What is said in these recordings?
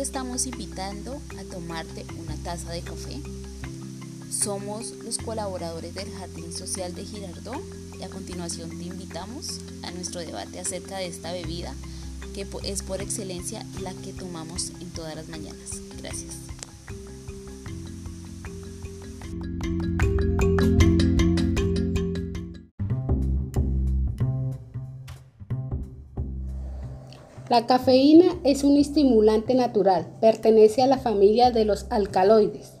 te estamos invitando a tomarte una taza de café. Somos los colaboradores del Jardín Social de Girardot y a continuación te invitamos a nuestro debate acerca de esta bebida que es por excelencia la que tomamos en todas las mañanas. Gracias. La cafeína es un estimulante natural, pertenece a la familia de los alcaloides.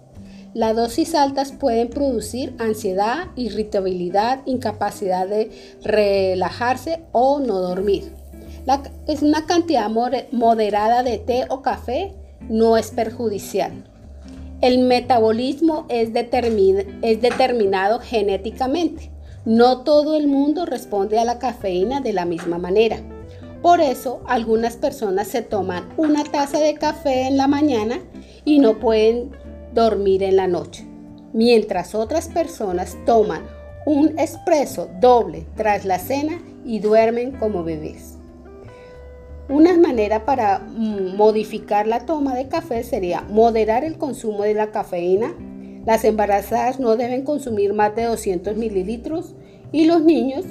Las dosis altas pueden producir ansiedad, irritabilidad, incapacidad de relajarse o no dormir. es una cantidad moderada de té o café no es perjudicial. El metabolismo es, es determinado genéticamente. No todo el mundo responde a la cafeína de la misma manera. Por eso algunas personas se toman una taza de café en la mañana y no pueden dormir en la noche, mientras otras personas toman un espresso doble tras la cena y duermen como bebés. Una manera para mm, modificar la toma de café sería moderar el consumo de la cafeína. Las embarazadas no deben consumir más de 200 mililitros y los niños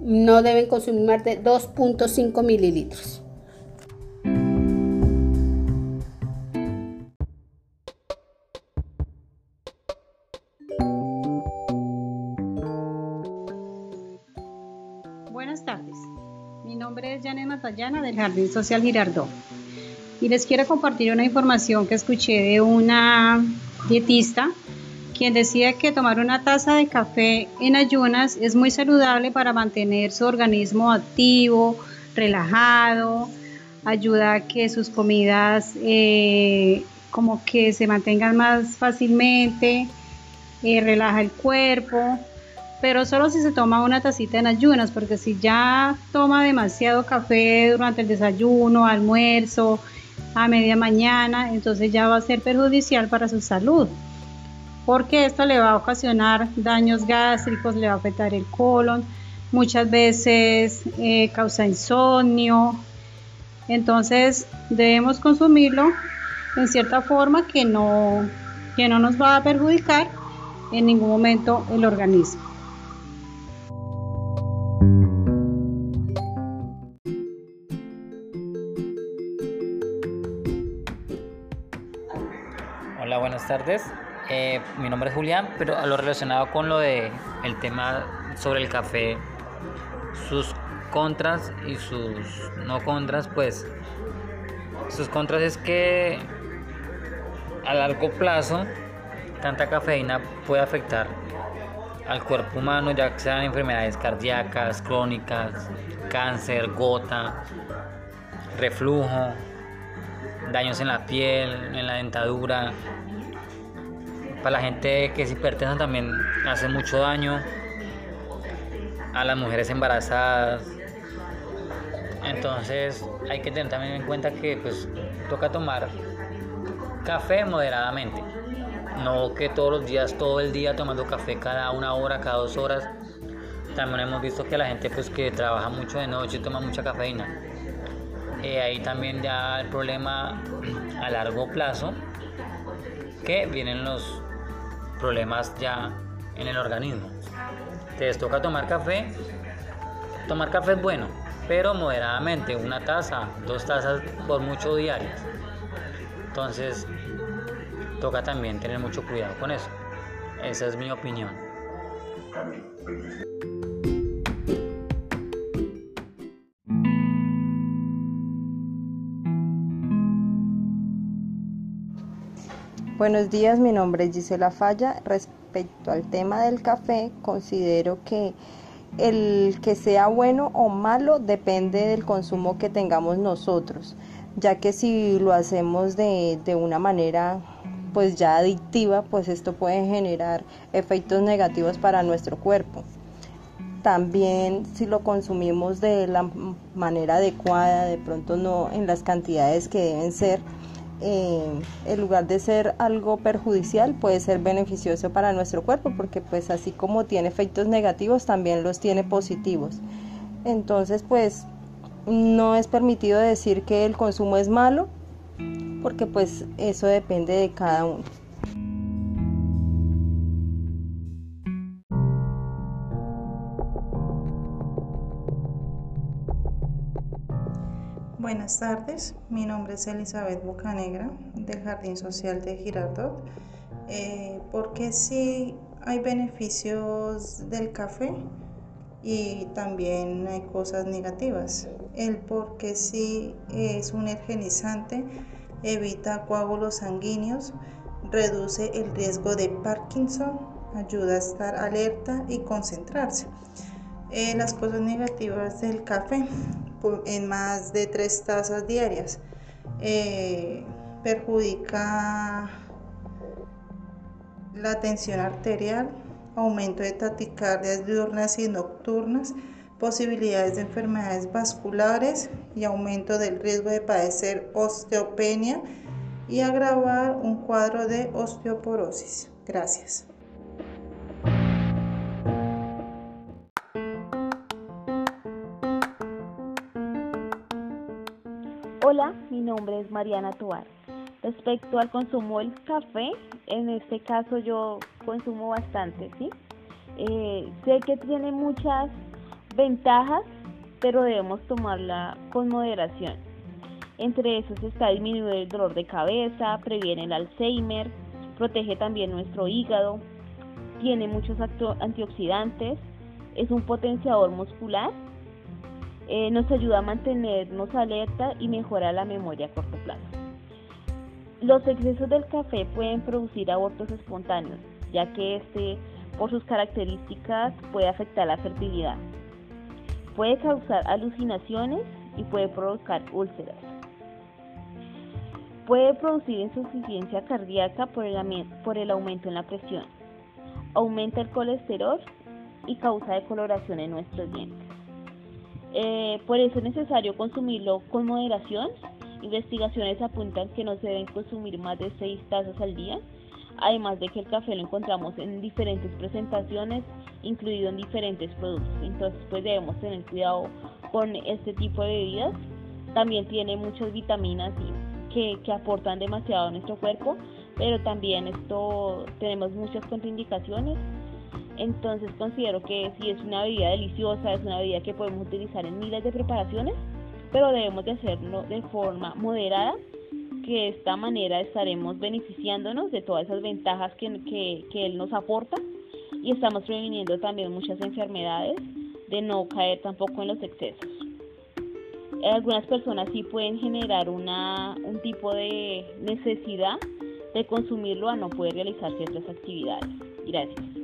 no deben consumir más de 2.5 mililitros. Buenas tardes, mi nombre es Janet Matallana del Jardín Social Girardot y les quiero compartir una información que escuché de una dietista quien decía que tomar una taza de café en ayunas es muy saludable para mantener su organismo activo, relajado, ayuda a que sus comidas eh, como que se mantengan más fácilmente, eh, relaja el cuerpo, pero solo si se toma una tacita en ayunas, porque si ya toma demasiado café durante el desayuno, almuerzo, a media mañana, entonces ya va a ser perjudicial para su salud porque esto le va a ocasionar daños gástricos, le va a afectar el colon, muchas veces eh, causa insomnio. Entonces debemos consumirlo en cierta forma que no, que no nos va a perjudicar en ningún momento el organismo. Hola, buenas tardes. Eh, mi nombre es Julián, pero a lo relacionado con lo de el tema sobre el café, sus contras y sus no contras, pues sus contras es que a largo plazo tanta cafeína puede afectar al cuerpo humano, ya que sean enfermedades cardíacas, crónicas, cáncer, gota, reflujo, daños en la piel, en la dentadura, para la gente que es hipertensa también hace mucho daño. A las mujeres embarazadas. Entonces hay que tener también en cuenta que pues toca tomar café moderadamente. No que todos los días, todo el día tomando café cada una hora, cada dos horas. También hemos visto que la gente pues que trabaja mucho de noche toma mucha cafeína. Eh, ahí también ya el problema a largo plazo que vienen los problemas ya en el organismo. Te toca tomar café. Tomar café es bueno, pero moderadamente, una taza, dos tazas por mucho diarias. Entonces, toca también tener mucho cuidado con eso. Esa es mi opinión. Buenos días, mi nombre es Gisela Falla. Respecto al tema del café, considero que el que sea bueno o malo depende del consumo que tengamos nosotros, ya que si lo hacemos de, de una manera pues ya adictiva, pues esto puede generar efectos negativos para nuestro cuerpo. También si lo consumimos de la manera adecuada, de pronto no en las cantidades que deben ser, eh, en lugar de ser algo perjudicial, puede ser beneficioso para nuestro cuerpo, porque pues así como tiene efectos negativos, también los tiene positivos. Entonces, pues no es permitido decir que el consumo es malo, porque pues eso depende de cada uno. Buenas tardes, mi nombre es Elizabeth Bocanegra del Jardín Social de Girardot. Eh, porque sí hay beneficios del café y también hay cosas negativas. El porque sí es un higienizante, evita coágulos sanguíneos, reduce el riesgo de Parkinson, ayuda a estar alerta y concentrarse. Eh, las cosas negativas del café en más de tres tazas diarias eh, perjudica la tensión arterial, aumento de taticardias diurnas y nocturnas, posibilidades de enfermedades vasculares y aumento del riesgo de padecer osteopenia y agravar un cuadro de osteoporosis. Gracias. Hola, mi nombre es Mariana Toar. Respecto al consumo del café, en este caso yo consumo bastante, ¿sí? Eh, sé que tiene muchas ventajas, pero debemos tomarla con moderación. Entre esos está disminuir el dolor de cabeza, previene el Alzheimer, protege también nuestro hígado, tiene muchos antioxidantes, es un potenciador muscular, eh, nos ayuda a mantenernos alerta y mejora la memoria a corto plazo. Los excesos del café pueden producir abortos espontáneos, ya que este, por sus características, puede afectar la fertilidad. Puede causar alucinaciones y puede provocar úlceras. Puede producir insuficiencia cardíaca por el, por el aumento en la presión. Aumenta el colesterol y causa decoloración en nuestros dientes. Eh, por eso es necesario consumirlo con moderación Investigaciones apuntan que no se deben consumir más de 6 tazas al día, además de que el café lo encontramos en diferentes presentaciones, incluido en diferentes productos. Entonces, pues debemos tener cuidado con este tipo de bebidas. También tiene muchas vitaminas que, que aportan demasiado a nuestro cuerpo, pero también esto tenemos muchas contraindicaciones. Entonces considero que si es una bebida deliciosa, es una bebida que podemos utilizar en miles de preparaciones, pero debemos de hacerlo de forma moderada, que de esta manera estaremos beneficiándonos de todas esas ventajas que, que, él nos aporta y estamos previniendo también muchas enfermedades de no caer tampoco en los excesos. Algunas personas sí pueden generar una, un tipo de necesidad de consumirlo a no poder realizar ciertas actividades. Gracias.